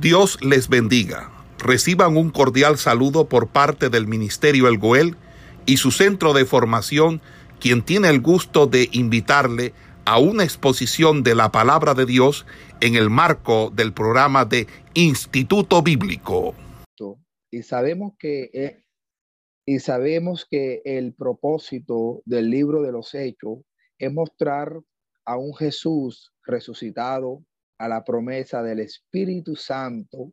Dios les bendiga. Reciban un cordial saludo por parte del Ministerio El Goel y su centro de formación, quien tiene el gusto de invitarle a una exposición de la palabra de Dios en el marco del programa de Instituto Bíblico. Y sabemos que eh, y sabemos que el propósito del libro de los Hechos es mostrar a un Jesús resucitado, a la promesa del Espíritu Santo,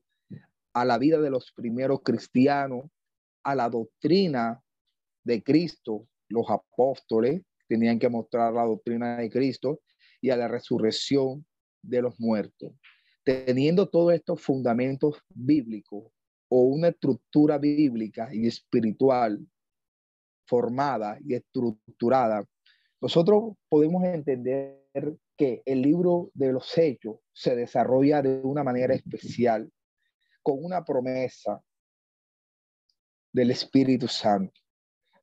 a la vida de los primeros cristianos, a la doctrina de Cristo. Los apóstoles tenían que mostrar la doctrina de Cristo y a la resurrección de los muertos. Teniendo todos estos fundamentos bíblicos, o una estructura bíblica y espiritual formada y estructurada, nosotros podemos entender que el libro de los hechos se desarrolla de una manera especial, con una promesa del Espíritu Santo.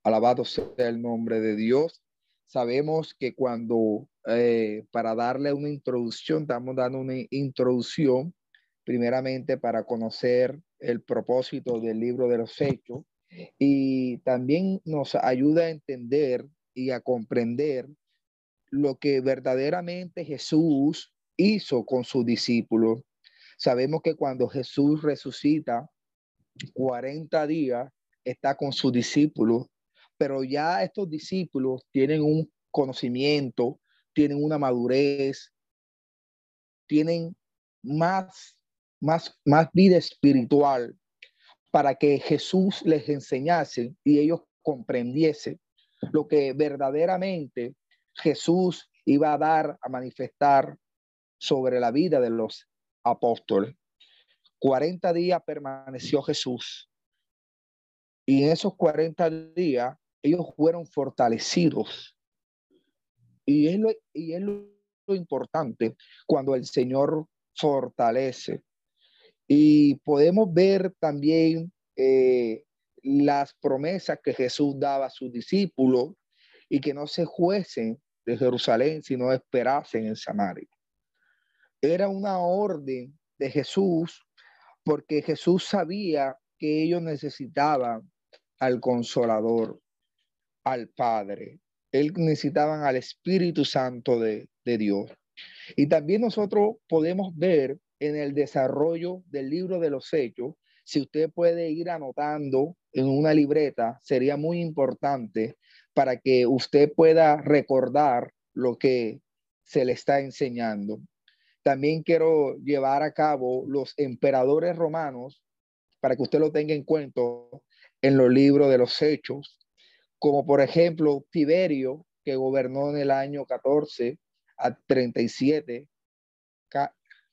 Alabado sea el nombre de Dios. Sabemos que cuando, eh, para darle una introducción, estamos dando una introducción primeramente para conocer el propósito del libro de los hechos y también nos ayuda a entender y a comprender lo que verdaderamente Jesús hizo con sus discípulos. Sabemos que cuando Jesús resucita, 40 días está con sus discípulos, pero ya estos discípulos tienen un conocimiento, tienen una madurez, tienen más más, más vida espiritual para que Jesús les enseñase y ellos comprendiesen lo que verdaderamente Jesús iba a dar, a manifestar sobre la vida de los apóstoles. 40 días permaneció Jesús y en esos 40 días ellos fueron fortalecidos. Y es lo, y es lo importante cuando el Señor fortalece. Y podemos ver también eh, las promesas que Jesús daba a sus discípulos y que no se fuesen de Jerusalén, sino esperasen en Samaria. Era una orden de Jesús porque Jesús sabía que ellos necesitaban al consolador, al Padre. Él necesitaban al Espíritu Santo de, de Dios. Y también nosotros podemos ver en el desarrollo del libro de los hechos, si usted puede ir anotando en una libreta, sería muy importante para que usted pueda recordar lo que se le está enseñando. También quiero llevar a cabo los emperadores romanos para que usted lo tenga en cuenta en los libros de los hechos, como por ejemplo Tiberio, que gobernó en el año 14 a 37,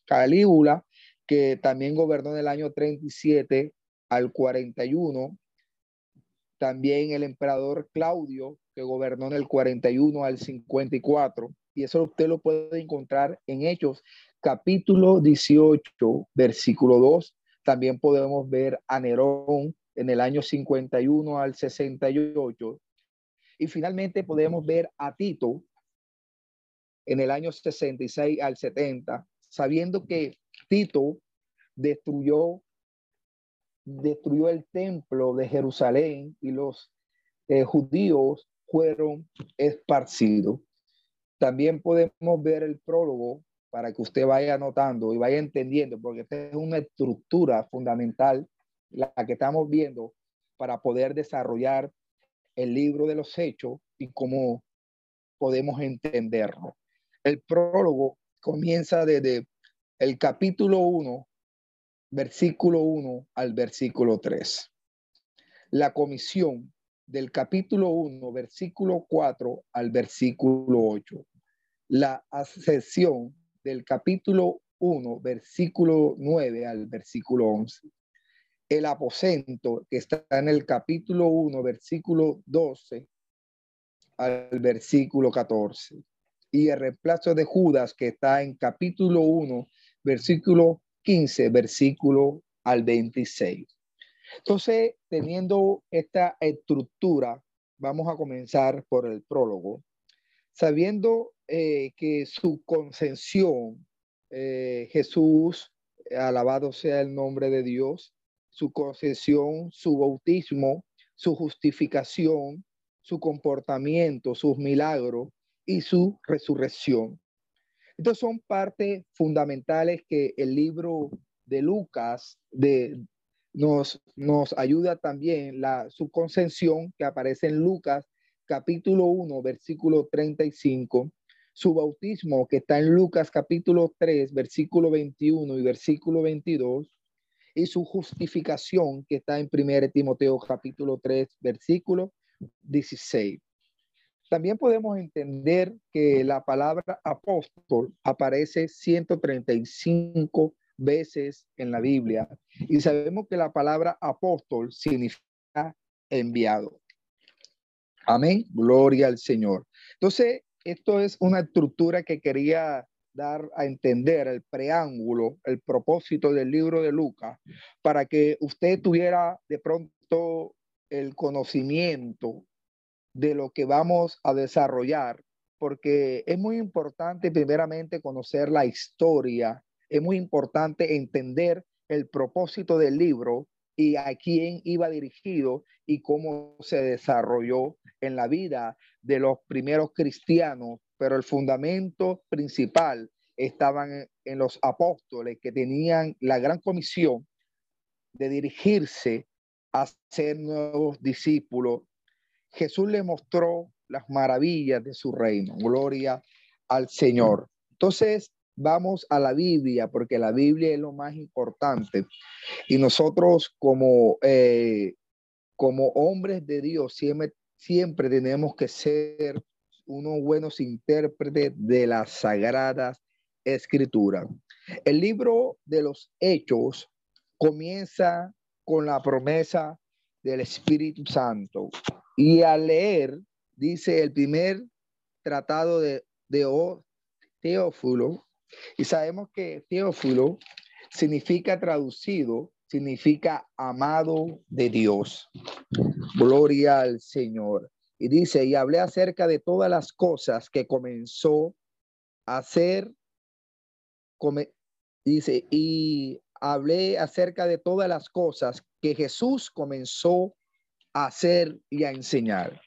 Calígula, que también gobernó en el año 37 al 41. También el emperador Claudio, que gobernó en el 41 al 54. Y eso usted lo puede encontrar en Hechos, capítulo 18, versículo 2. También podemos ver a Nerón en el año 51 al 68. Y finalmente podemos ver a Tito en el año 66 al 70 sabiendo que Tito destruyó, destruyó el templo de Jerusalén y los eh, judíos fueron esparcidos. También podemos ver el prólogo para que usted vaya anotando y vaya entendiendo, porque esta es una estructura fundamental, la que estamos viendo para poder desarrollar el libro de los hechos y cómo podemos entenderlo. El prólogo comienza desde el capítulo 1, versículo 1 al versículo 3. La comisión del capítulo 1, versículo 4 al versículo 8. La ascensión del capítulo 1, versículo 9 al versículo 11. El aposento que está en el capítulo 1, versículo 12 al versículo 14 y el reemplazo de Judas que está en capítulo 1, versículo 15, versículo al 26. Entonces, teniendo esta estructura, vamos a comenzar por el prólogo, sabiendo eh, que su concesión, eh, Jesús alabado sea el nombre de Dios, su concesión, su bautismo, su justificación, su comportamiento, sus milagros y su resurrección. Estos son partes fundamentales que el libro de Lucas de, nos, nos ayuda también la, su concesión que aparece en Lucas capítulo 1, versículo 35, su bautismo que está en Lucas capítulo 3, versículo 21 y versículo 22, y su justificación que está en 1 Timoteo capítulo 3, versículo 16. También podemos entender que la palabra apóstol aparece 135 veces en la Biblia y sabemos que la palabra apóstol significa enviado. Amén. Gloria al Señor. Entonces, esto es una estructura que quería dar a entender el preámbulo, el propósito del libro de Lucas, para que usted tuviera de pronto el conocimiento de lo que vamos a desarrollar, porque es muy importante primeramente conocer la historia, es muy importante entender el propósito del libro y a quién iba dirigido y cómo se desarrolló en la vida de los primeros cristianos, pero el fundamento principal estaban en los apóstoles que tenían la gran comisión de dirigirse a ser nuevos discípulos Jesús le mostró las maravillas de su reino. Gloria al Señor. Entonces, vamos a la Biblia, porque la Biblia es lo más importante. Y nosotros como, eh, como hombres de Dios siempre, siempre tenemos que ser unos buenos intérpretes de las sagradas escrituras. El libro de los hechos comienza con la promesa del Espíritu Santo. Y al leer, dice el primer tratado de, de Teófilo, y sabemos que Teófilo significa traducido, significa amado de Dios. Gloria al Señor. Y dice, y hablé acerca de todas las cosas que comenzó a hacer, dice, y hablé acerca de todas las cosas que Jesús comenzó hacer y a enseñar.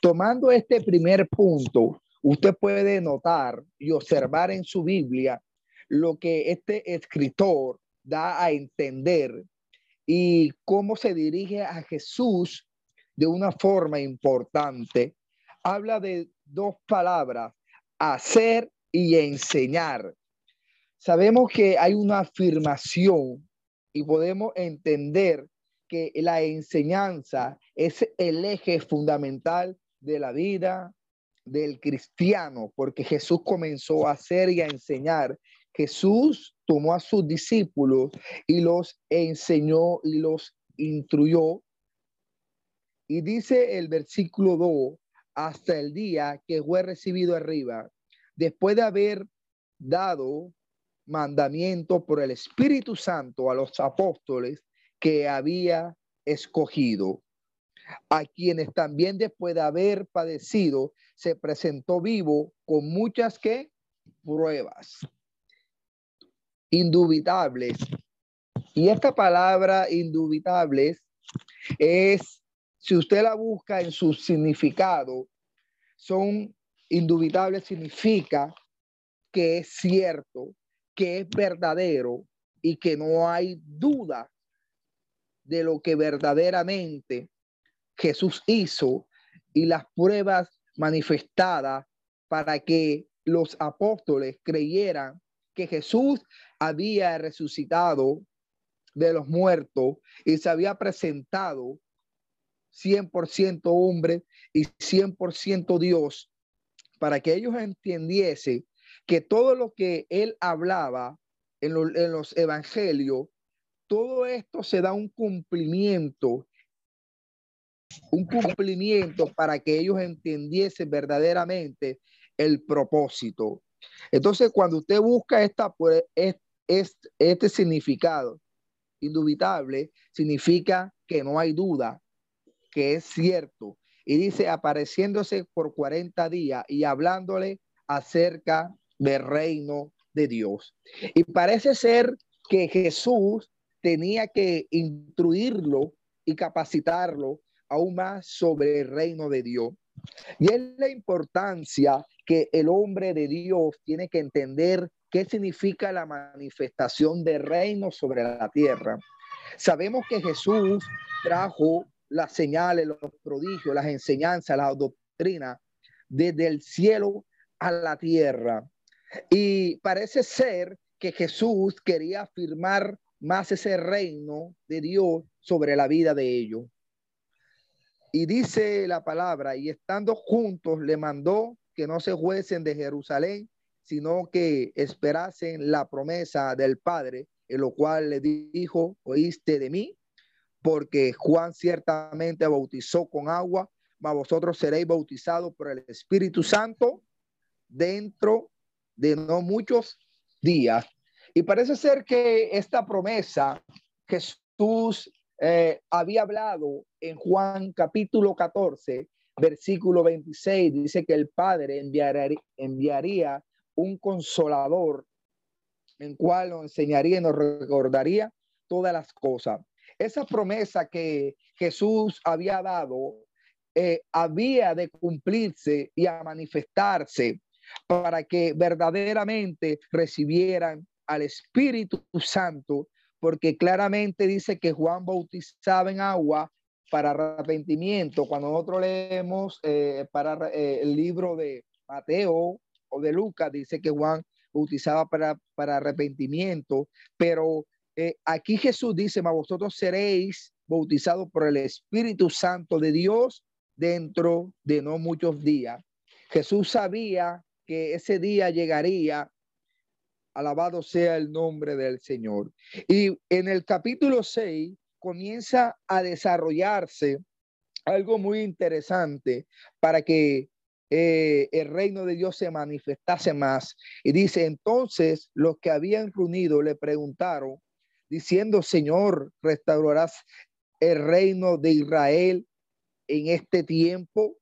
Tomando este primer punto, usted puede notar y observar en su Biblia lo que este escritor da a entender y cómo se dirige a Jesús de una forma importante. Habla de dos palabras, hacer y enseñar. Sabemos que hay una afirmación y podemos entender que la enseñanza es el eje fundamental de la vida del cristiano, porque Jesús comenzó a hacer y a enseñar. Jesús tomó a sus discípulos y los enseñó y los instruyó. Y dice el versículo 2, hasta el día que fue recibido arriba, después de haber dado mandamiento por el Espíritu Santo a los apóstoles que había escogido, a quienes también después de haber padecido, se presentó vivo con muchas que pruebas indubitables. Y esta palabra indubitables es, si usted la busca en su significado, son indubitables significa que es cierto, que es verdadero y que no hay duda de lo que verdaderamente Jesús hizo y las pruebas manifestadas para que los apóstoles creyeran que Jesús había resucitado de los muertos y se había presentado 100% hombre y 100% Dios, para que ellos entendiesen que todo lo que él hablaba en, en los evangelios todo esto se da un cumplimiento, un cumplimiento para que ellos entendiesen verdaderamente el propósito. Entonces, cuando usted busca esta, pues, este significado indubitable, significa que no hay duda, que es cierto. Y dice, apareciéndose por 40 días y hablándole acerca del reino de Dios. Y parece ser que Jesús tenía que instruirlo y capacitarlo aún más sobre el reino de Dios. Y es la importancia que el hombre de Dios tiene que entender qué significa la manifestación del reino sobre la tierra. Sabemos que Jesús trajo las señales, los prodigios, las enseñanzas, la doctrina desde el cielo a la tierra. Y parece ser que Jesús quería afirmar más ese reino de Dios sobre la vida de ellos. Y dice la palabra, y estando juntos le mandó que no se fuesen de Jerusalén, sino que esperasen la promesa del Padre, en lo cual le dijo, oíste de mí, porque Juan ciertamente bautizó con agua, mas vosotros seréis bautizados por el Espíritu Santo dentro de no muchos días. Y parece ser que esta promesa Jesús eh, había hablado en Juan capítulo 14, versículo 26, dice que el Padre enviaría, enviaría un consolador en cual nos enseñaría y nos recordaría todas las cosas. Esa promesa que Jesús había dado eh, había de cumplirse y a manifestarse para que verdaderamente recibieran al Espíritu Santo, porque claramente dice que Juan bautizaba en agua para arrepentimiento. Cuando nosotros leemos eh, para eh, el libro de Mateo o de Lucas, dice que Juan bautizaba para, para arrepentimiento, pero eh, aquí Jesús dice, mas vosotros seréis bautizados por el Espíritu Santo de Dios dentro de no muchos días. Jesús sabía que ese día llegaría Alabado sea el nombre del Señor. Y en el capítulo 6 comienza a desarrollarse algo muy interesante para que eh, el reino de Dios se manifestase más. Y dice, entonces los que habían reunido le preguntaron, diciendo, Señor, restaurarás el reino de Israel en este tiempo.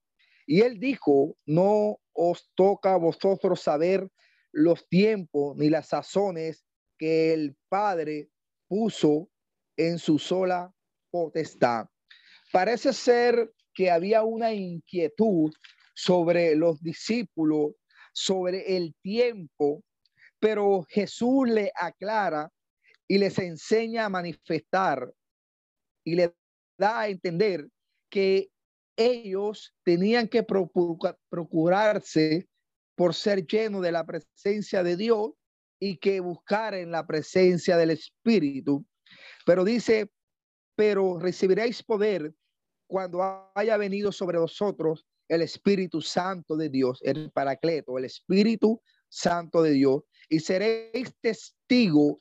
Y él dijo, no os toca a vosotros saber los tiempos ni las sazones que el Padre puso en su sola potestad. Parece ser que había una inquietud sobre los discípulos, sobre el tiempo, pero Jesús le aclara y les enseña a manifestar y le da a entender que ellos tenían que procurarse por ser lleno de la presencia de Dios y que buscar en la presencia del Espíritu. Pero dice, pero recibiréis poder cuando haya venido sobre vosotros el Espíritu Santo de Dios, el Paracleto, el Espíritu Santo de Dios, y seréis testigo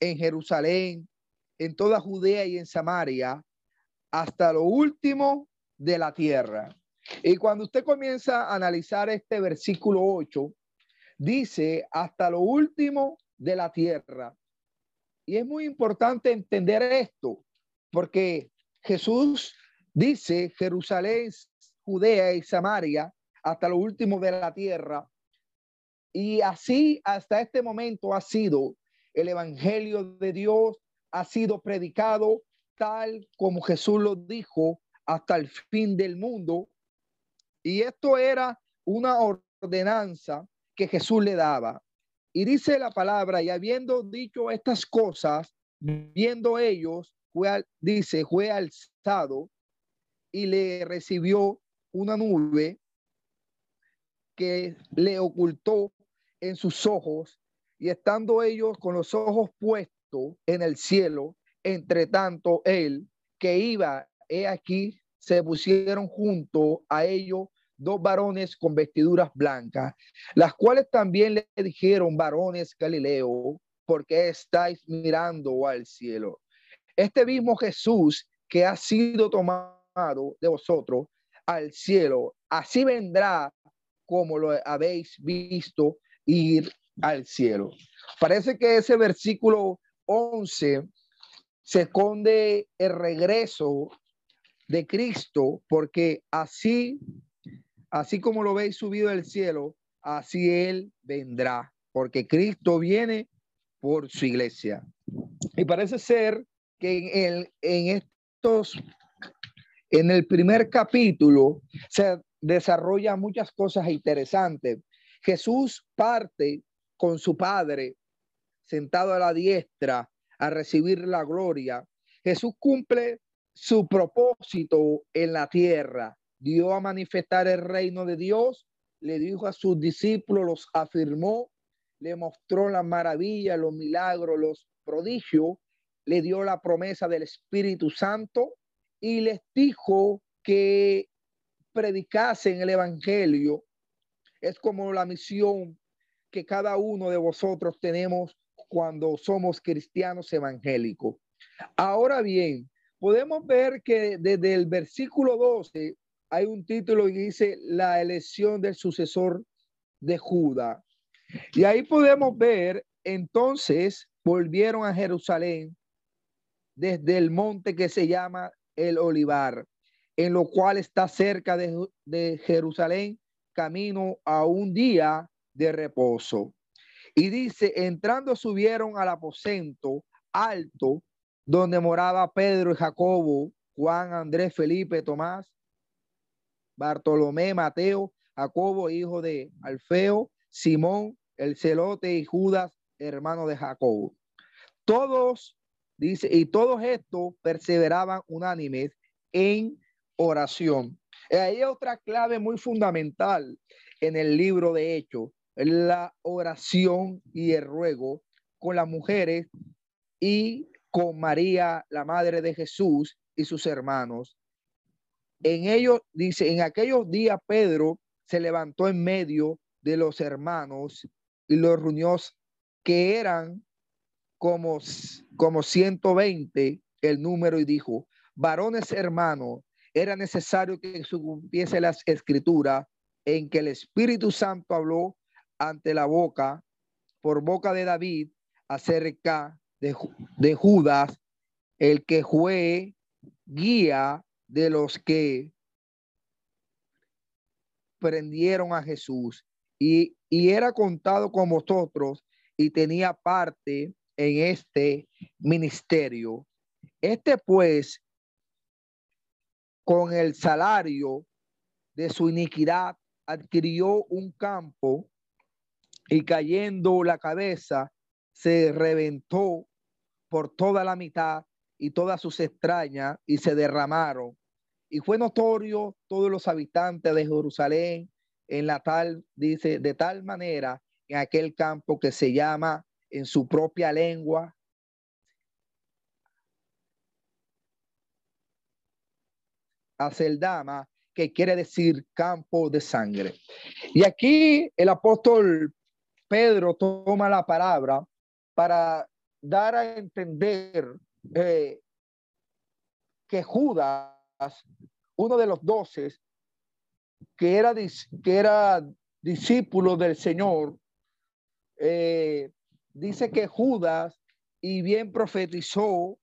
en Jerusalén, en toda Judea y en Samaria, hasta lo último de la tierra. Y cuando usted comienza a analizar este versículo 8, dice hasta lo último de la tierra. Y es muy importante entender esto, porque Jesús dice Jerusalén, Judea y Samaria, hasta lo último de la tierra. Y así hasta este momento ha sido el Evangelio de Dios, ha sido predicado tal como Jesús lo dijo hasta el fin del mundo y esto era una ordenanza que Jesús le daba. Y dice la palabra, y habiendo dicho estas cosas, viendo ellos, fue dice, fue alzado y le recibió una nube que le ocultó en sus ojos, y estando ellos con los ojos puestos en el cielo, entre tanto él que iba, he aquí, se pusieron junto a ellos dos varones con vestiduras blancas, las cuales también le dijeron, varones Galileo, porque estáis mirando al cielo? Este mismo Jesús que ha sido tomado de vosotros al cielo, así vendrá como lo habéis visto ir al cielo. Parece que ese versículo 11 se esconde el regreso de Cristo, porque así así como lo veis subido del cielo, así Él vendrá, porque Cristo viene por su iglesia. Y parece ser que en, el, en estos, en el primer capítulo, se desarrolla muchas cosas interesantes. Jesús parte con su Padre sentado a la diestra a recibir la gloria. Jesús cumple su propósito en la tierra. Dio a manifestar el reino de Dios, le dijo a sus discípulos, los afirmó le mostró la maravilla, los milagros, los prodigios, le dio la promesa del Espíritu Santo y les dijo que predicasen el Evangelio. Es como la misión que cada uno de vosotros tenemos cuando somos cristianos evangélicos. Ahora bien, podemos ver que desde el versículo 12 hay un título que dice la elección del sucesor de Judá. Y ahí podemos ver, entonces volvieron a Jerusalén desde el monte que se llama el Olivar, en lo cual está cerca de, de Jerusalén, camino a un día de reposo. Y dice, entrando subieron al aposento alto donde moraba Pedro y Jacobo, Juan, Andrés, Felipe, Tomás, Bartolomé, Mateo, Jacobo, hijo de Alfeo, Simón, el celote y Judas, hermano de Jacob. Todos, dice, y todos estos perseveraban unánimes en oración. Y hay otra clave muy fundamental en el libro de Hechos, la oración y el ruego con las mujeres y con María, la madre de Jesús y sus hermanos. En ellos, dice, en aquellos días Pedro se levantó en medio de los hermanos y los reunió que eran como, como 120 el número y dijo, varones hermanos, era necesario que supiese las escrituras en que el Espíritu Santo habló ante la boca, por boca de David, acerca de, de Judas, el que fue guía de los que prendieron a Jesús y, era contado con vosotros y tenía parte en este ministerio. Este pues, con el salario de su iniquidad, adquirió un campo y cayendo la cabeza, se reventó por toda la mitad y todas sus extrañas y se derramaron. Y fue notorio todos los habitantes de Jerusalén en la tal, dice, de tal manera en aquel campo que se llama en su propia lengua. Aceldama, que quiere decir campo de sangre. Y aquí el apóstol Pedro toma la palabra para dar a entender eh, que Judas, uno de los doce, que era, que era discípulo del Señor, eh, dice que Judas, y bien profetizó,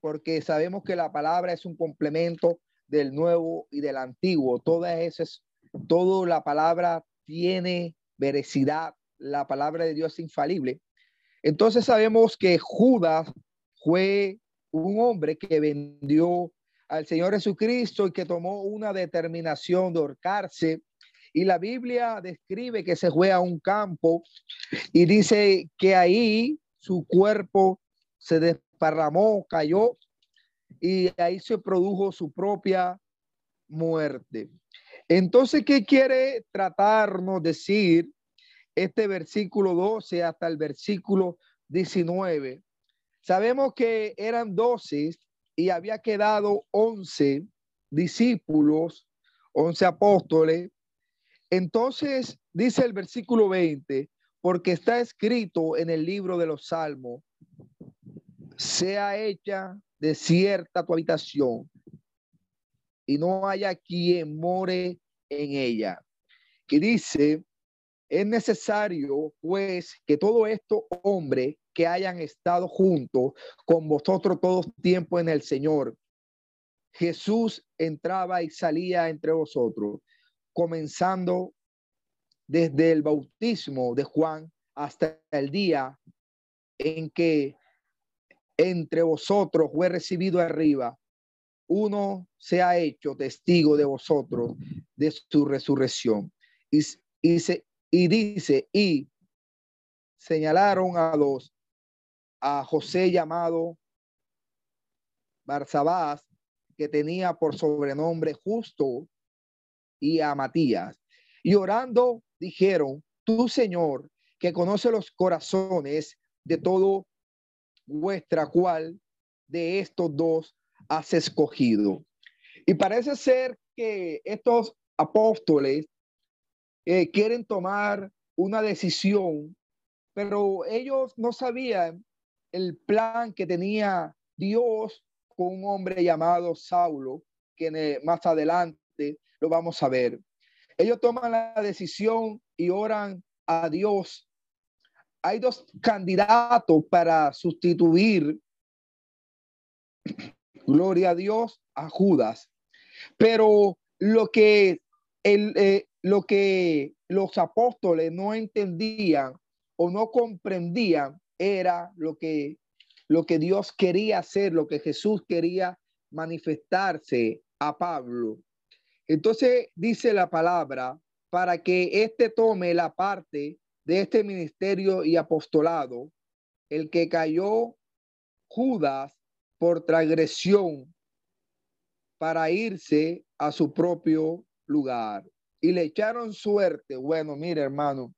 porque sabemos que la palabra es un complemento del nuevo y del antiguo. Todas esas, toda la palabra tiene veracidad, la palabra de Dios es infalible. Entonces sabemos que Judas fue un hombre que vendió al Señor Jesucristo y que tomó una determinación de ahorcarse. Y la Biblia describe que se fue a un campo y dice que ahí su cuerpo se desparramó, cayó y ahí se produjo su propia muerte. Entonces, ¿qué quiere tratarnos decir este versículo 12 hasta el versículo 19? Sabemos que eran doce y había quedado once discípulos, once apóstoles. Entonces dice el versículo 20, porque está escrito en el libro de los salmos, sea hecha desierta tu habitación y no haya quien more en ella. Que dice, es necesario pues que todo esto hombre que hayan estado juntos con vosotros todo tiempo en el Señor. Jesús entraba y salía entre vosotros, comenzando desde el bautismo de Juan hasta el día en que entre vosotros fue recibido arriba, uno se ha hecho testigo de vosotros de su resurrección. Y, se, y dice, y señalaron a los, a José llamado Barzabás, que tenía por sobrenombre justo, y a Matías. Y orando dijeron, tú Señor, que conoce los corazones de todo vuestra cual de estos dos has escogido. Y parece ser que estos apóstoles eh, quieren tomar una decisión, pero ellos no sabían el plan que tenía Dios con un hombre llamado Saulo, que más adelante lo vamos a ver. Ellos toman la decisión y oran a Dios. Hay dos candidatos para sustituir, gloria a Dios, a Judas. Pero lo que, el, eh, lo que los apóstoles no entendían o no comprendían era lo que lo que Dios quería hacer, lo que Jesús quería manifestarse a Pablo. Entonces dice la palabra, para que éste tome la parte de este ministerio y apostolado, el que cayó Judas por transgresión para irse a su propio lugar. Y le echaron suerte. Bueno, mire hermano,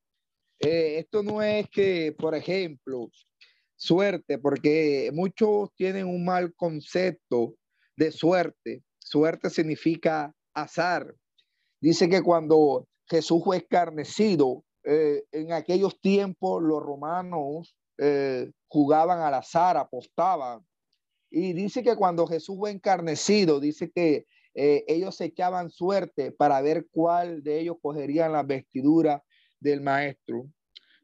eh, esto no es que, por ejemplo, suerte, porque muchos tienen un mal concepto de suerte. Suerte significa azar. Dice que cuando Jesús fue escarnecido, eh, en aquellos tiempos los romanos eh, jugaban al azar, apostaban. Y dice que cuando Jesús fue encarnecido, dice que ellos echaban suerte para ver cuál de ellos cogerían la vestidura del maestro.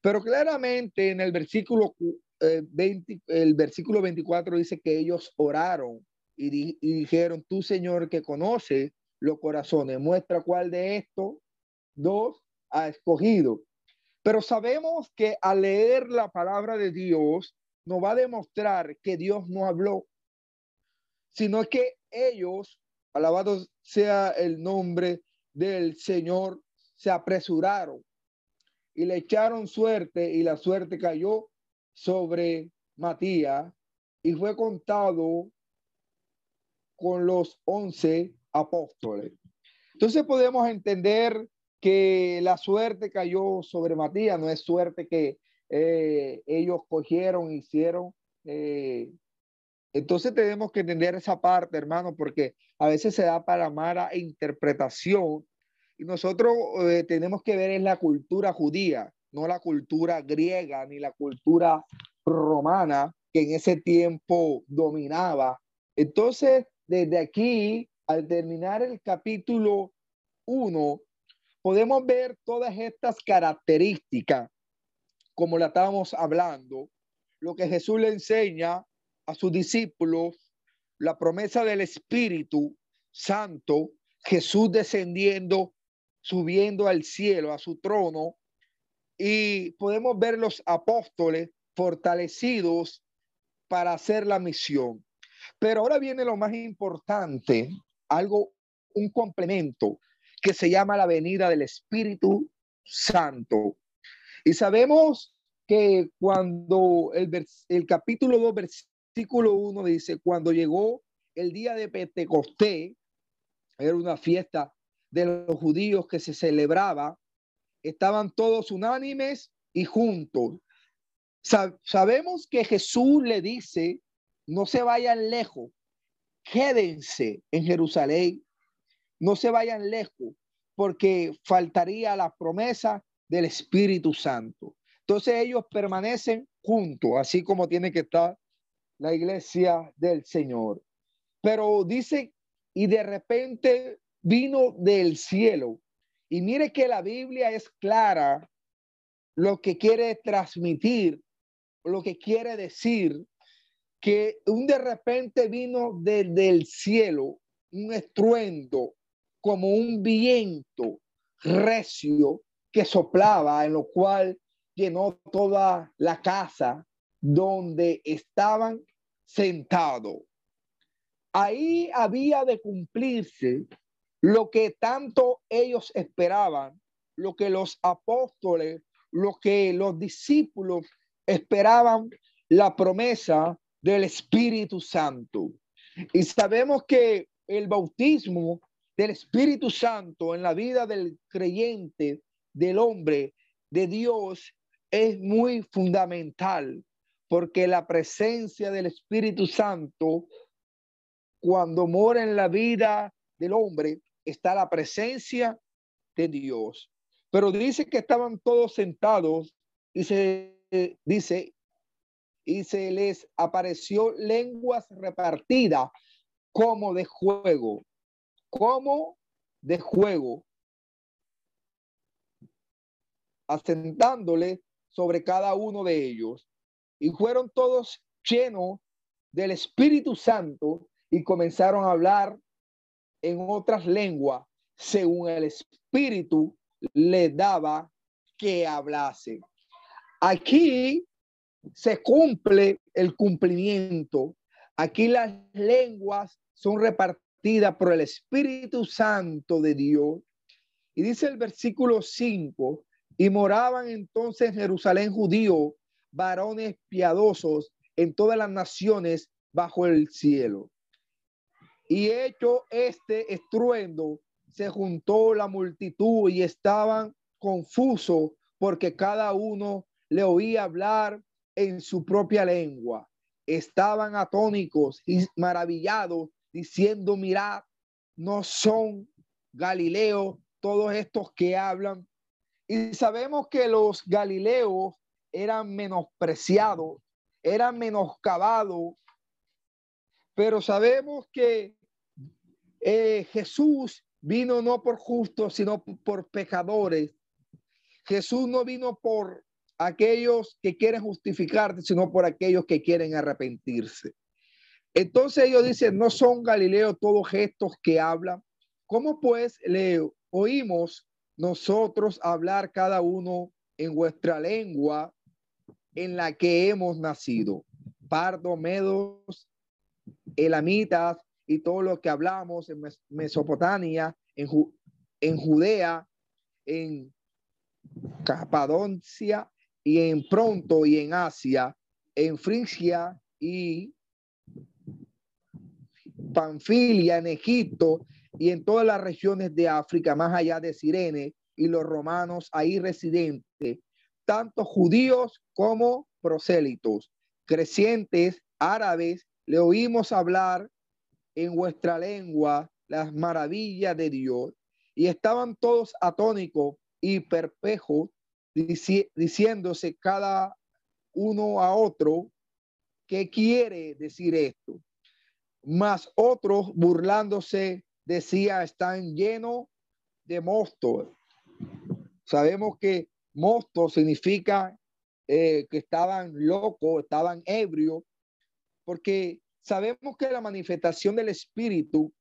Pero claramente en el versículo 20, el versículo 24 dice que ellos oraron y, y, dijeron, tú Señor que conoce los corazones, muestra cuál de estos dos ha escogido. Pero sabemos que al leer la palabra de Dios nos va a demostrar que Dios no habló, sino que ellos, alabado sea el nombre del Señor, se apresuraron y le echaron suerte y la suerte cayó sobre Matías y fue contado con los once apóstoles. Entonces podemos entender que la suerte cayó sobre Matías, no es suerte que eh, ellos cogieron, hicieron. Eh, entonces tenemos que entender esa parte, hermano, porque a veces se da para mala interpretación y nosotros eh, tenemos que ver en la cultura judía no la cultura griega ni la cultura romana que en ese tiempo dominaba. Entonces, desde aquí, al terminar el capítulo 1, podemos ver todas estas características, como la estábamos hablando, lo que Jesús le enseña a sus discípulos, la promesa del Espíritu Santo, Jesús descendiendo, subiendo al cielo, a su trono, y podemos ver los apóstoles fortalecidos para hacer la misión. Pero ahora viene lo más importante, algo, un complemento que se llama la venida del Espíritu Santo. Y sabemos que cuando el, el capítulo 2, versículo 1 dice, cuando llegó el día de Pentecostés, era una fiesta de los judíos que se celebraba estaban todos unánimes y juntos. sabemos que Jesús le dice, no se vayan lejos, quédense en Jerusalén, no se vayan lejos, porque faltaría la promesa del Espíritu Santo. Entonces ellos permanecen juntos, así como tiene que estar la iglesia del Señor. Pero dice, y de repente vino del cielo y mire que la Biblia es clara lo que quiere transmitir, lo que quiere decir, que un de repente vino desde el cielo un estruendo como un viento recio que soplaba, en lo cual llenó toda la casa donde estaban sentados. Ahí había de cumplirse lo que tanto ellos esperaban, lo que los apóstoles, lo que los discípulos esperaban, la promesa del Espíritu Santo. Y sabemos que el bautismo del Espíritu Santo en la vida del creyente, del hombre, de Dios, es muy fundamental, porque la presencia del Espíritu Santo, cuando mora en la vida del hombre, está la presencia de Dios. Pero dice que estaban todos sentados y se dice, y se les apareció lenguas repartidas como de juego, como de juego, asentándole sobre cada uno de ellos. Y fueron todos llenos del Espíritu Santo y comenzaron a hablar en otras lenguas según el Espíritu le daba que hablase. Aquí se cumple el cumplimiento. Aquí las lenguas son repartidas por el Espíritu Santo de Dios. Y dice el versículo 5, y moraban entonces en Jerusalén judío, varones piadosos en todas las naciones bajo el cielo. Y hecho este estruendo, se juntó la multitud y estaban confusos porque cada uno le oía hablar en su propia lengua. Estaban atónicos y maravillados, diciendo, mirad, no son Galileo todos estos que hablan. Y sabemos que los Galileos eran menospreciados, eran menoscabados, pero sabemos que eh, Jesús vino no por justos, sino por pecadores. Jesús no vino por aquellos que quieren justificarse, sino por aquellos que quieren arrepentirse. Entonces ellos dicen, no son Galileo todos estos que hablan. ¿Cómo pues le oímos nosotros hablar cada uno en vuestra lengua en la que hemos nacido? Pardo, medos, elamitas y todo lo que hablamos en Mesopotamia, en, en Judea, en Capadocia y en Pronto y en Asia, en Frigia y Panfilia, en Egipto y en todas las regiones de África, más allá de Sirene y los romanos ahí residentes, tanto judíos como prosélitos, crecientes, árabes, le oímos hablar en vuestra lengua las maravillas de Dios. Y estaban todos atónicos y perplejos diciéndose cada uno a otro qué quiere decir esto. Más otros burlándose decía están llenos de mosto. Sabemos que mosto significa eh, que estaban locos, estaban ebrios, porque sabemos que la manifestación del Espíritu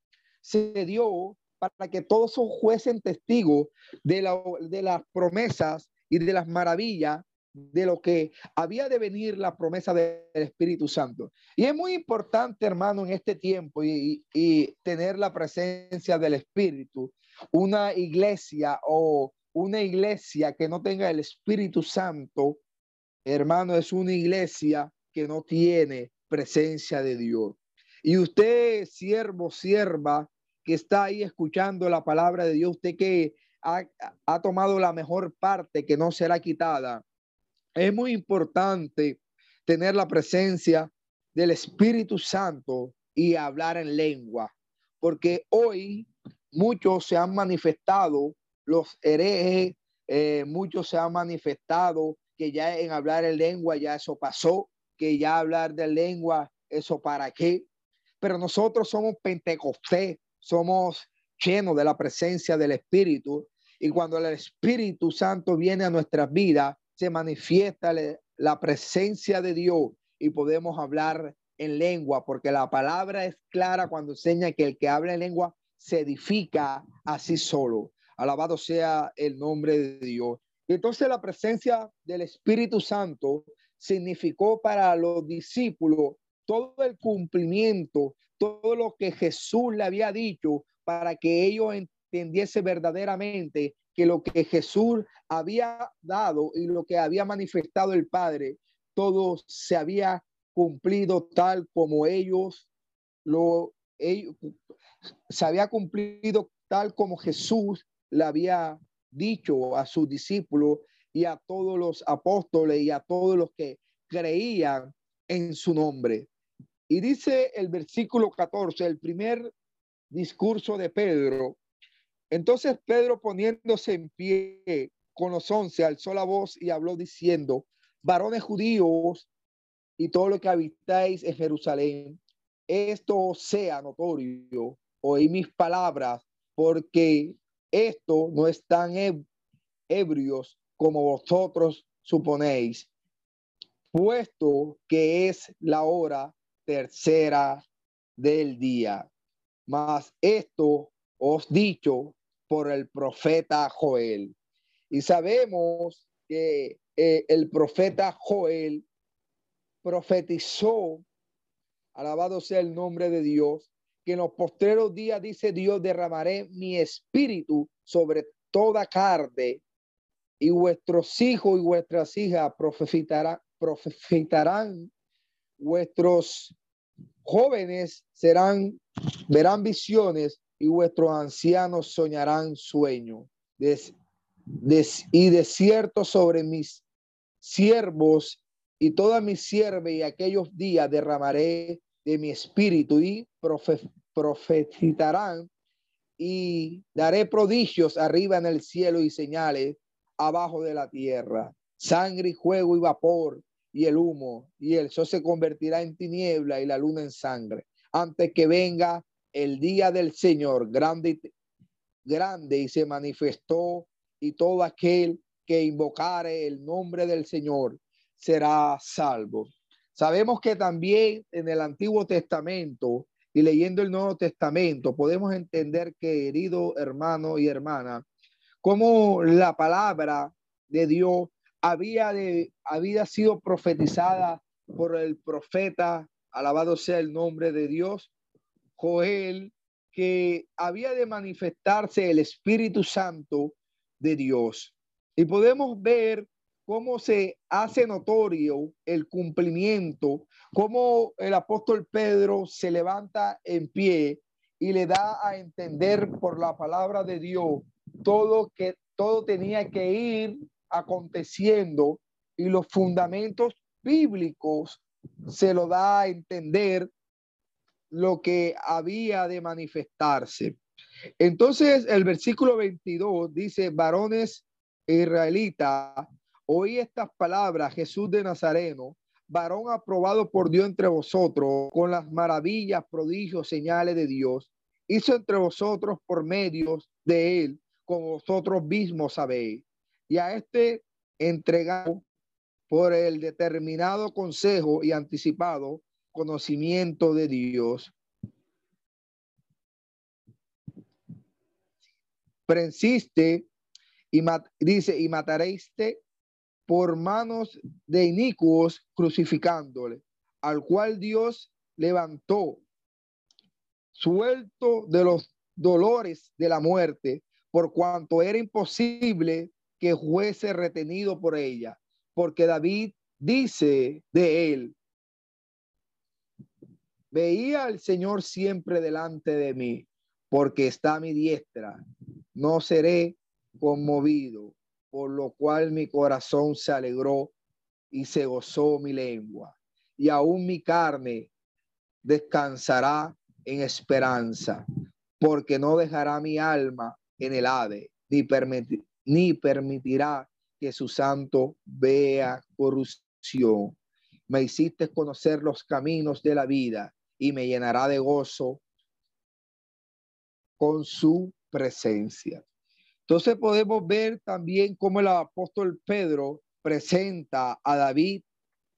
se dio para que todos fuesen testigos de, la, de las promesas y de las maravillas de lo que había de venir la promesa del Espíritu Santo. Y es muy importante, hermano, en este tiempo y, y, tener la presencia del Espíritu. Una iglesia o una iglesia que no tenga el Espíritu Santo, hermano, es una iglesia que no tiene presencia de Dios. Y usted, siervo, sierva, que está ahí escuchando la palabra de Dios, usted que ha, tomado la mejor parte que no será quitada. Es muy importante tener la presencia del Espíritu Santo y hablar en lengua, porque hoy muchos se han manifestado, los herejes, eh, muchos se han manifestado que ya en hablar en lengua ya eso pasó, que ya hablar de lengua, eso para qué. Pero nosotros somos Pentecostés, somos llenos de la presencia del Espíritu y cuando el Espíritu Santo viene a nuestras vidas, se manifiesta la presencia de Dios y podemos hablar en lengua, porque la palabra es clara cuando enseña que el que habla en lengua se edifica así solo. Alabado sea el nombre de Dios. Entonces la presencia del Espíritu Santo significó para los discípulos todo el cumplimiento, todo lo que Jesús le había dicho para que ellos entendiesen verdaderamente que lo que Jesús había dado y lo que había manifestado el Padre, todo se había cumplido tal como ellos lo se había cumplido tal como Jesús le había dicho a sus discípulos y a todos los apóstoles y a todos los que creían en su nombre. Y dice el versículo 14, el primer discurso de Pedro. Entonces Pedro poniéndose en pie con los once, alzó la voz y habló diciendo, varones judíos y todo lo que habitáis en Jerusalén, esto sea notorio, oí mis palabras, porque esto no es tan ebrios como vosotros suponéis, puesto que es la hora tercera del día. Mas esto os dicho por el profeta Joel. Y sabemos que eh, el profeta Joel profetizó, alabado sea el nombre de Dios, que en los postreros días, dice Dios, derramaré mi espíritu sobre toda carne y vuestros hijos y vuestras hijas profetizarán, profetizarán vuestros jóvenes serán, verán visiones y vuestros ancianos soñarán sueños. y de cierto sobre mis siervos y todas mis siervas y aquellos días derramaré de mi espíritu y profetizarán y daré prodigios arriba en el cielo y señales abajo de la tierra, sangre y juego y vapor y el humo y el sol se convertirá en tiniebla y la luna en sangre antes que venga el día del Señor grande grande y se manifestó y todo aquel que invocare el nombre del Señor será salvo. Sabemos que también en el Antiguo Testamento y leyendo el Nuevo Testamento podemos entender, querido hermano y hermana, cómo la palabra de Dios había, de, había sido profetizada por el profeta, alabado sea el nombre de Dios, Joel, que había de manifestarse el Espíritu Santo de Dios. Y podemos ver cómo se hace notorio el cumplimiento, cómo el apóstol Pedro se levanta en pie y le da a entender por la palabra de Dios todo que todo tenía que ir aconteciendo y los fundamentos bíblicos se lo da a entender lo que había de manifestarse. Entonces el versículo 22 dice, varones israelitas, Oí estas palabras, Jesús de Nazareno, varón aprobado por Dios entre vosotros, con las maravillas, prodigios, señales de Dios, hizo entre vosotros por medios de él, como vosotros mismos sabéis. Y a este entregado por el determinado consejo y anticipado conocimiento de Dios. Prensiste y dice, y mataréis por manos de inicuos crucificándole, al cual Dios levantó, suelto de los dolores de la muerte, por cuanto era imposible que fuese retenido por ella, porque David dice de él, veía al Señor siempre delante de mí, porque está a mi diestra, no seré conmovido por lo cual mi corazón se alegró y se gozó mi lengua, y aún mi carne descansará en esperanza, porque no dejará mi alma en el ave, ni, ni permitirá que su santo vea corrupción. Me hiciste conocer los caminos de la vida y me llenará de gozo con su presencia. Entonces podemos ver también cómo el apóstol Pedro presenta a David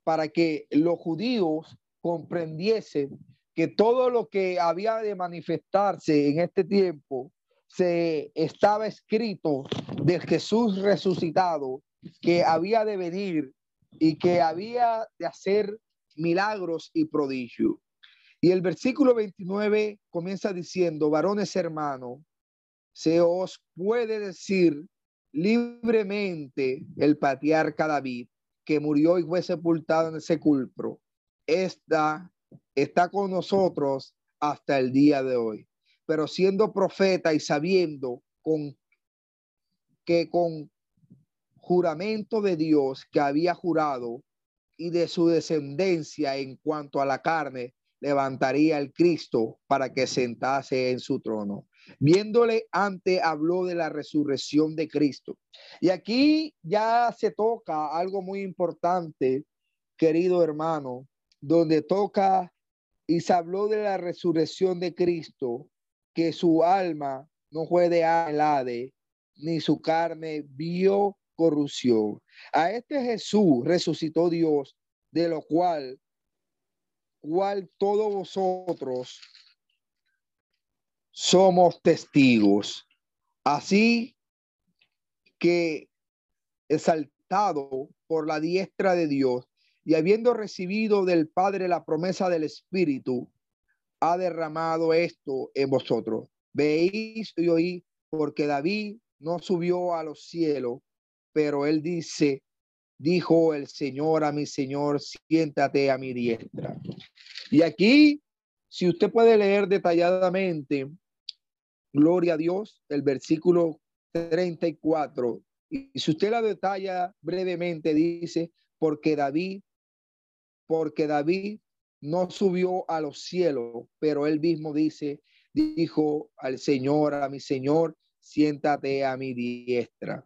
para que los judíos comprendiesen que todo lo que había de manifestarse en este tiempo se estaba escrito de Jesús resucitado que había de venir y que había de hacer milagros y prodigios. Y el versículo 29 comienza diciendo, varones hermanos, se os puede decir libremente el patriarca David, que murió y fue sepultado en el sepulcro, está, está con nosotros hasta el día de hoy. Pero siendo profeta y sabiendo con, que con juramento de Dios que había jurado y de su descendencia en cuanto a la carne, levantaría el Cristo para que sentase en su trono. Viéndole antes, habló de la resurrección de Cristo. Y aquí ya se toca algo muy importante, querido hermano, donde toca y se habló de la resurrección de Cristo, que su alma no fue de Alade, ni su carne vio corrupción. A este Jesús resucitó Dios, de lo cual, cual todos vosotros somos testigos. Así que exaltado por la diestra de Dios y habiendo recibido del Padre la promesa del Espíritu, ha derramado esto en vosotros. Veis y oí, porque David no subió a los cielos, pero él dice, dijo el Señor a mi Señor, siéntate a mi diestra. Y aquí, si usted puede leer detalladamente, gloria a Dios, el versículo 34, y si usted la detalla brevemente, dice, porque David porque David no subió a los cielos, pero él mismo dice, dijo al Señor, a mi Señor, siéntate a mi diestra,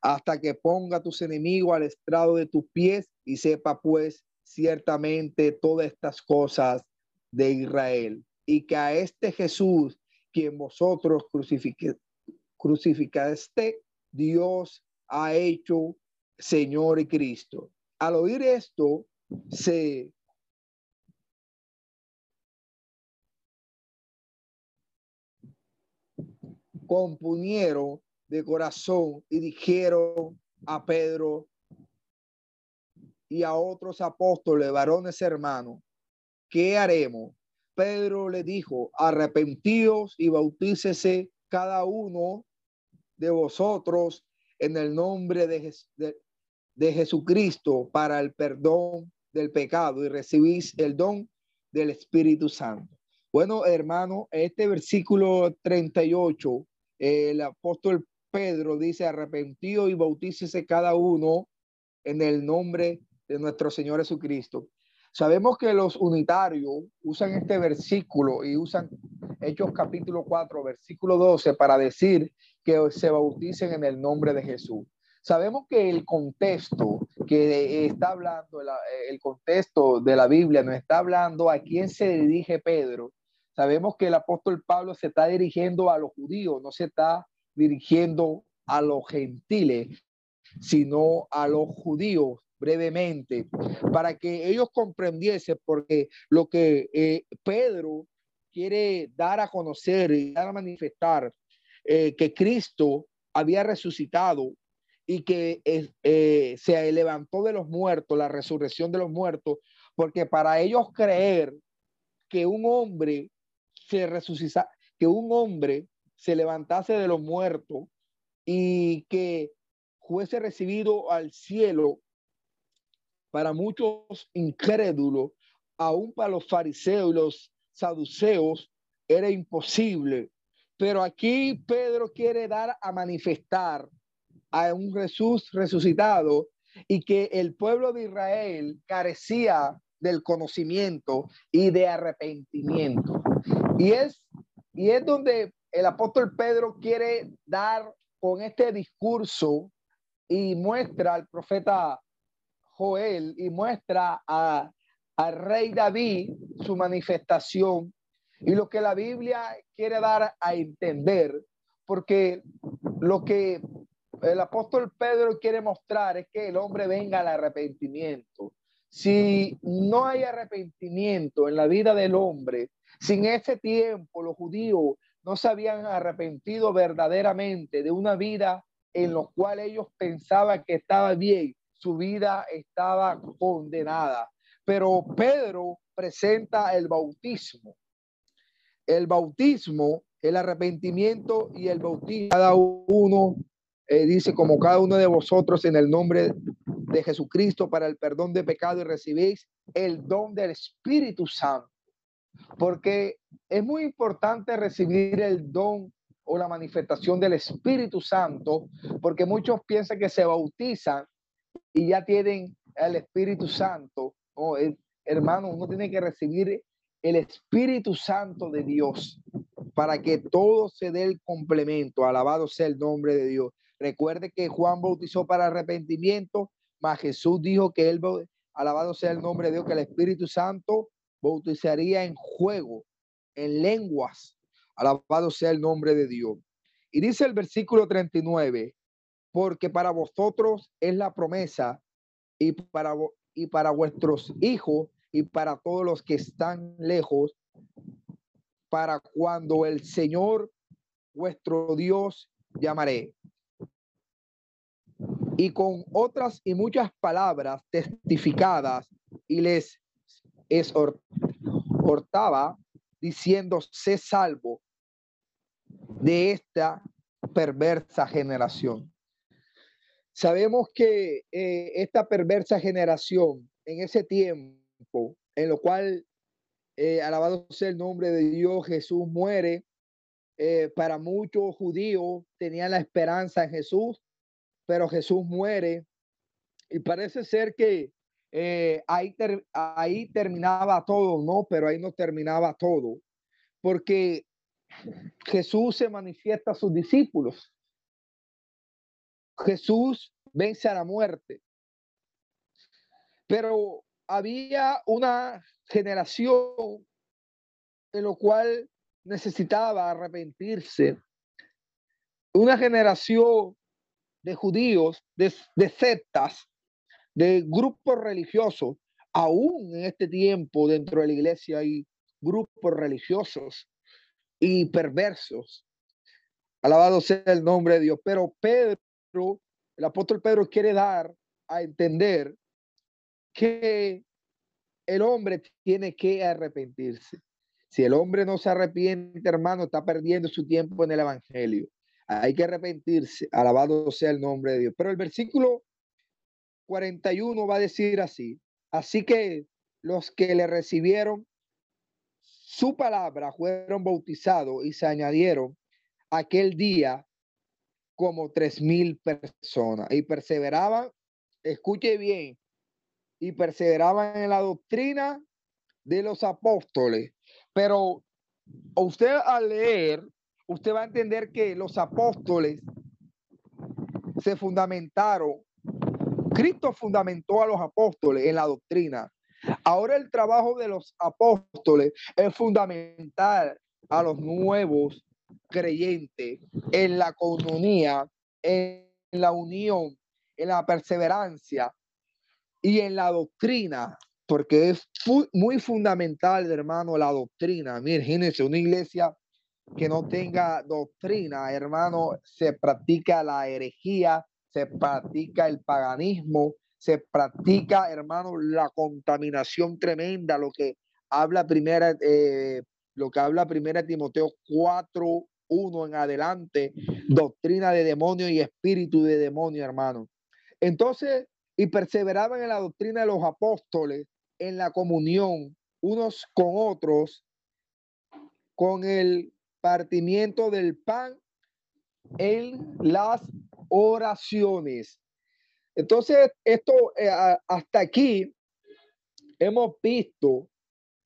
hasta que ponga tus enemigos al estrado de tus pies y sepa pues ciertamente todas estas cosas de Israel y que a este Jesús, quien vosotros crucificaste, Dios ha hecho Señor y Cristo. Al oír esto, se compunieron de corazón y dijeron a Pedro y a otros apóstoles, varones hermanos, ¿qué haremos? Pedro le dijo, arrepentíos y bautícese cada uno de vosotros en el nombre de, de, de Jesucristo para el perdón del pecado y recibís el don del Espíritu Santo. Bueno, hermano, este versículo 38, el apóstol Pedro dice, arrepentido y bautícese cada uno en el nombre de nuestro Señor Jesucristo. Sabemos que los unitarios usan este versículo y usan Hechos capítulo 4, versículo 12 para decir que se bauticen en el nombre de Jesús. Sabemos que el contexto que está hablando, el contexto de la Biblia nos está hablando a quién se dirige Pedro. Sabemos que el apóstol Pablo se está dirigiendo a los judíos, no se está dirigiendo a los gentiles, sino a los judíos brevemente, para que ellos comprendiesen, porque lo que eh, Pedro quiere dar a conocer y dar a manifestar, eh, que Cristo había resucitado y que eh, se levantó de los muertos, la resurrección de los muertos, porque para ellos creer que un hombre se que un hombre se levantase de los muertos y que fuese recibido al cielo, para muchos incrédulos, aún para los fariseos y los saduceos, era imposible. Pero aquí Pedro quiere dar a manifestar a un Jesús resucitado y que el pueblo de Israel carecía del conocimiento y de arrepentimiento. Y es, y es donde el apóstol Pedro quiere dar con este discurso y muestra al profeta Joel y muestra a, al rey David su manifestación y lo que la Biblia quiere dar a entender, porque lo que el apóstol Pedro quiere mostrar es que el hombre venga al arrepentimiento. Si no hay arrepentimiento en la vida del hombre, sin ese tiempo los judíos no se habían arrepentido verdaderamente de una vida en la cual ellos pensaban que estaba bien, su vida estaba condenada. Pero Pedro presenta el bautismo. El bautismo, el arrepentimiento y el bautismo, cada uno eh, dice, como cada uno de vosotros en el nombre de Jesucristo para el perdón de pecado y recibéis el don del Espíritu Santo. Porque es muy importante recibir el don o la manifestación del Espíritu Santo, porque muchos piensan que se bautizan y ya tienen el Espíritu Santo. Oh, hermano, uno tiene que recibir el Espíritu Santo de Dios para que todo se dé el complemento. Alabado sea el nombre de Dios. Recuerde que Juan bautizó para arrepentimiento, mas Jesús dijo que él, alabado sea el nombre de Dios, que el Espíritu Santo bautizaría en juego, en lenguas. Alabado sea el nombre de Dios. Y dice el versículo 39, porque para vosotros es la promesa y para, y para vuestros hijos y para todos los que están lejos, para cuando el Señor vuestro Dios llamaré y con otras y muchas palabras testificadas y les exhortaba diciendo, sé salvo de esta perversa generación. Sabemos que eh, esta perversa generación en ese tiempo en lo cual, eh, alabado sea el nombre de Dios, Jesús muere, eh, para muchos judíos tenían la esperanza en Jesús, pero Jesús muere y parece ser que eh, ahí, ahí terminaba todo, ¿no? Pero ahí no terminaba todo, porque Jesús se manifiesta a sus discípulos. Jesús vence a la muerte. Pero había una generación en lo cual necesitaba arrepentirse. Una generación de judíos, de, de sectas, de grupos religiosos. Aún en este tiempo dentro de la iglesia hay grupos religiosos y perversos. Alabado sea el nombre de Dios. Pero Pedro, el apóstol Pedro quiere dar a entender que el hombre tiene que arrepentirse. Si el hombre no se arrepiente, hermano, está perdiendo su tiempo en el Evangelio. Hay que arrepentirse. Alabado sea el nombre de Dios. Pero el versículo 41 va a decir así. Así que los que le recibieron su palabra fueron bautizados y se añadieron aquel día como tres mil personas y perseveraban, escuche bien, y perseveraban en la doctrina de los apóstoles. Pero usted al leer usted va a entender que los apóstoles se fundamentaron, Cristo fundamentó a los apóstoles en la doctrina. Ahora el trabajo de los apóstoles es fundamental a los nuevos creyentes en la comunidad, en la unión, en la perseverancia y en la doctrina, porque es muy fundamental, hermano, la doctrina. Miren, una iglesia que no tenga doctrina, hermano, se practica la herejía, se practica el paganismo, se practica, hermano, la contaminación tremenda, lo que habla primera, eh, lo que habla primera Timoteo 4, 1 en adelante, doctrina de demonio y espíritu de demonio, hermano. Entonces, y perseveraban en la doctrina de los apóstoles, en la comunión unos con otros, con el partimiento del pan en las oraciones. Entonces, esto eh, hasta aquí hemos visto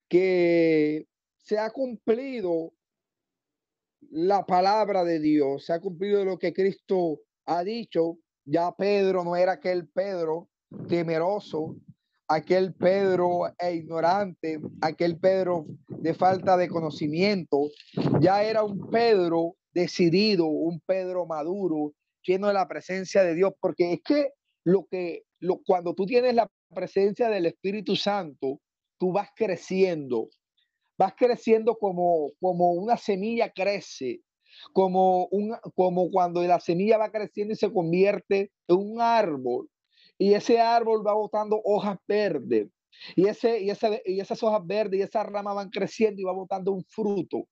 que se ha cumplido la palabra de Dios, se ha cumplido lo que Cristo ha dicho. Ya Pedro no era aquel Pedro temeroso, aquel Pedro e ignorante, aquel Pedro de falta de conocimiento, ya era un Pedro decidido, un Pedro maduro, lleno de la presencia de Dios, porque es que lo que lo, cuando tú tienes la presencia del Espíritu Santo, tú vas creciendo, vas creciendo como como una semilla crece, como un como cuando la semilla va creciendo y se convierte en un árbol y ese árbol va botando hojas verdes. Y, ese, y, y esas hojas verdes y esas ramas van creciendo y va botando un fruto.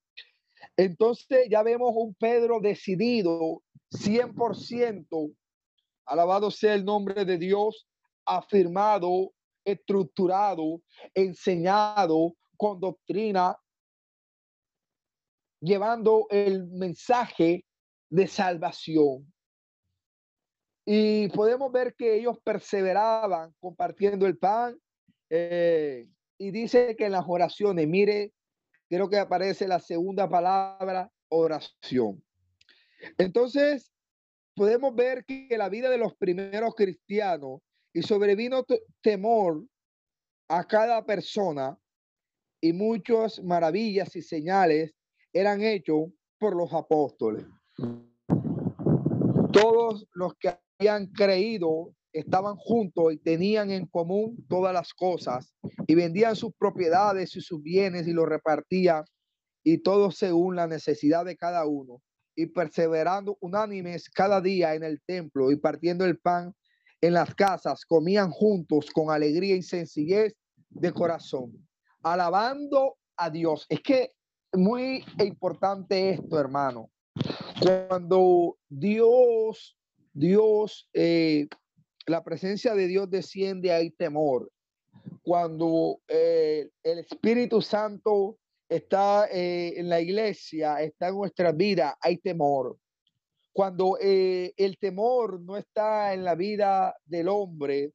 Entonces ya vemos un Pedro decidido, 100%, alabado sea el nombre de Dios, afirmado, estructurado, enseñado con doctrina, llevando el mensaje de salvación. Y podemos ver que ellos perseveraban compartiendo el pan. Eh, y dice que en las oraciones, mire, creo que aparece la segunda palabra, oración. Entonces, podemos ver que la vida de los primeros cristianos y sobrevino temor a cada persona y muchas maravillas y señales eran hechos por los apóstoles. Todos los que habían creído estaban juntos y tenían en común todas las cosas y vendían sus propiedades y sus bienes y los repartían y todo según la necesidad de cada uno y perseverando unánimes cada día en el templo y partiendo el pan en las casas, comían juntos con alegría y sencillez de corazón, alabando a Dios. Es que muy importante esto, hermano. Cuando Dios, Dios, eh, la presencia de Dios desciende, hay temor. Cuando eh, el Espíritu Santo está eh, en la iglesia, está en nuestra vida, hay temor. Cuando el temor no está en la vida del hombre,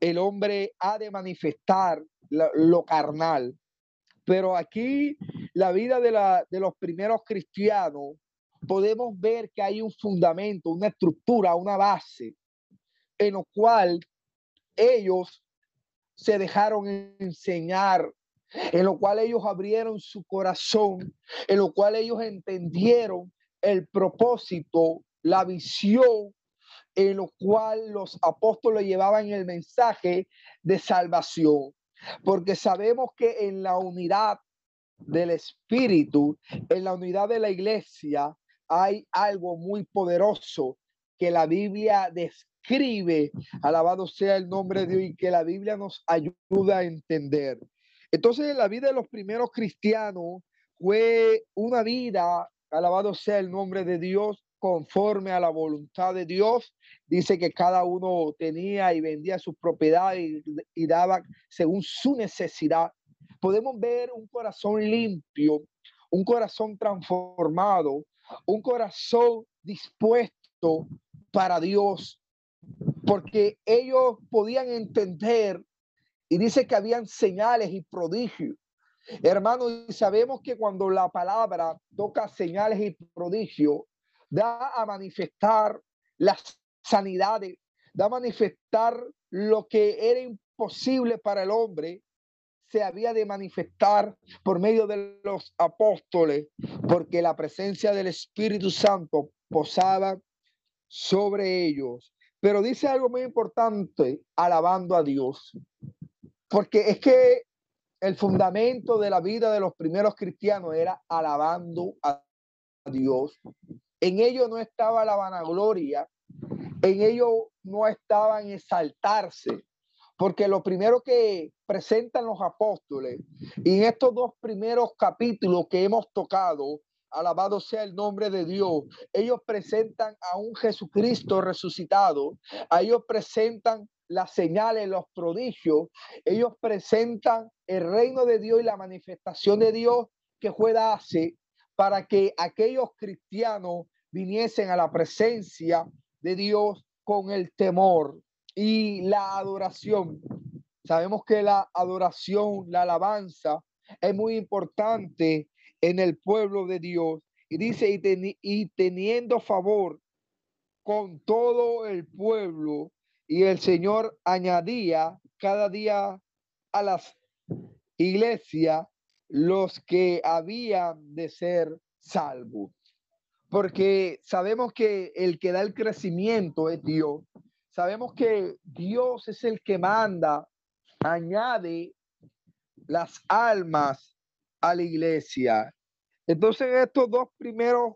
el hombre ha de manifestar lo carnal. Pero aquí la vida de, la, de los primeros cristianos, podemos ver que hay un fundamento, una estructura, una base, en lo cual ellos se dejaron enseñar, en lo cual ellos abrieron su corazón, en lo cual ellos entendieron el propósito, la visión, en lo cual los apóstoles llevaban el mensaje de salvación porque sabemos que en la unidad del Espíritu, en la unidad de la iglesia, hay algo muy poderoso que la Biblia describe, alabado sea el nombre de Dios, y que la Biblia nos ayuda a entender. Entonces, la vida de los primeros cristianos fue una vida, alabado sea el nombre de Dios, conforme a la voluntad de Dios. Dice que cada uno tenía y vendía sus propiedades y, daba según su necesidad. Podemos ver un corazón limpio, un corazón transformado, un corazón dispuesto para Dios, porque ellos podían entender y dice que habían señales y prodigios. Hermanos, y sabemos que cuando la palabra toca señales y prodigios, da a manifestar las sanidades, da a manifestar lo que era imposible para el hombre, se había de manifestar por medio de los apóstoles, porque la presencia del Espíritu Santo posaba sobre ellos. Pero dice algo muy importante, alabando a Dios, porque es que el fundamento de la vida de los primeros cristianos era alabando a Dios. En ello no estaba la vanagloria, en ello no estaba en exaltarse, porque lo primero que presentan los apóstoles, en estos dos primeros capítulos que hemos tocado, alabado sea el nombre de Dios, ellos presentan a un Jesucristo resucitado, a ellos presentan las señales, los prodigios, ellos presentan el reino de Dios y la manifestación de Dios que fue darse para que aquellos cristianos viniesen a la presencia de Dios con el temor y la adoración. Sabemos que la adoración, la alabanza es muy importante en el pueblo de Dios. Y dice, y, y teniendo favor con todo el pueblo, y el Señor añadía cada día a las iglesias los que habían de ser salvos. Porque sabemos que el que da el crecimiento es Dios. Sabemos que Dios es el que manda, añade las almas a la iglesia. Entonces, en estos dos primeros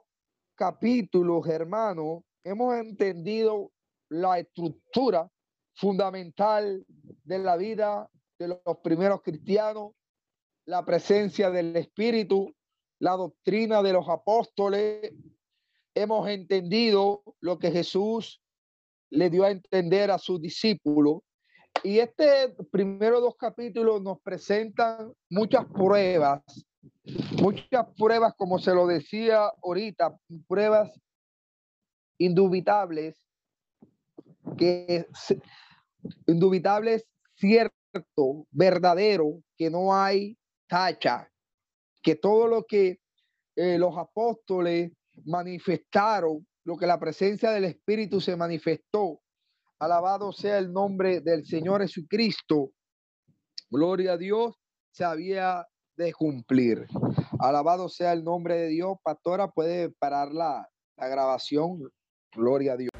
capítulos, hermanos, hemos entendido la estructura fundamental de la vida de los primeros cristianos, la presencia del Espíritu, la doctrina de los apóstoles. Hemos entendido lo que Jesús le dio a entender a sus discípulos. Y este primero dos capítulos nos presentan muchas pruebas, muchas pruebas, como se lo decía ahorita, pruebas indubitables, que indubitables, cierto, verdadero, que no hay tacha, que todo lo que eh, los apóstoles manifestaron, lo que la presencia del Espíritu se manifestó, alabado sea el nombre del Señor Jesucristo, gloria a Dios, se había de cumplir. Alabado sea el nombre de Dios. Pastora, puede parar la, la grabación. Gloria a Dios.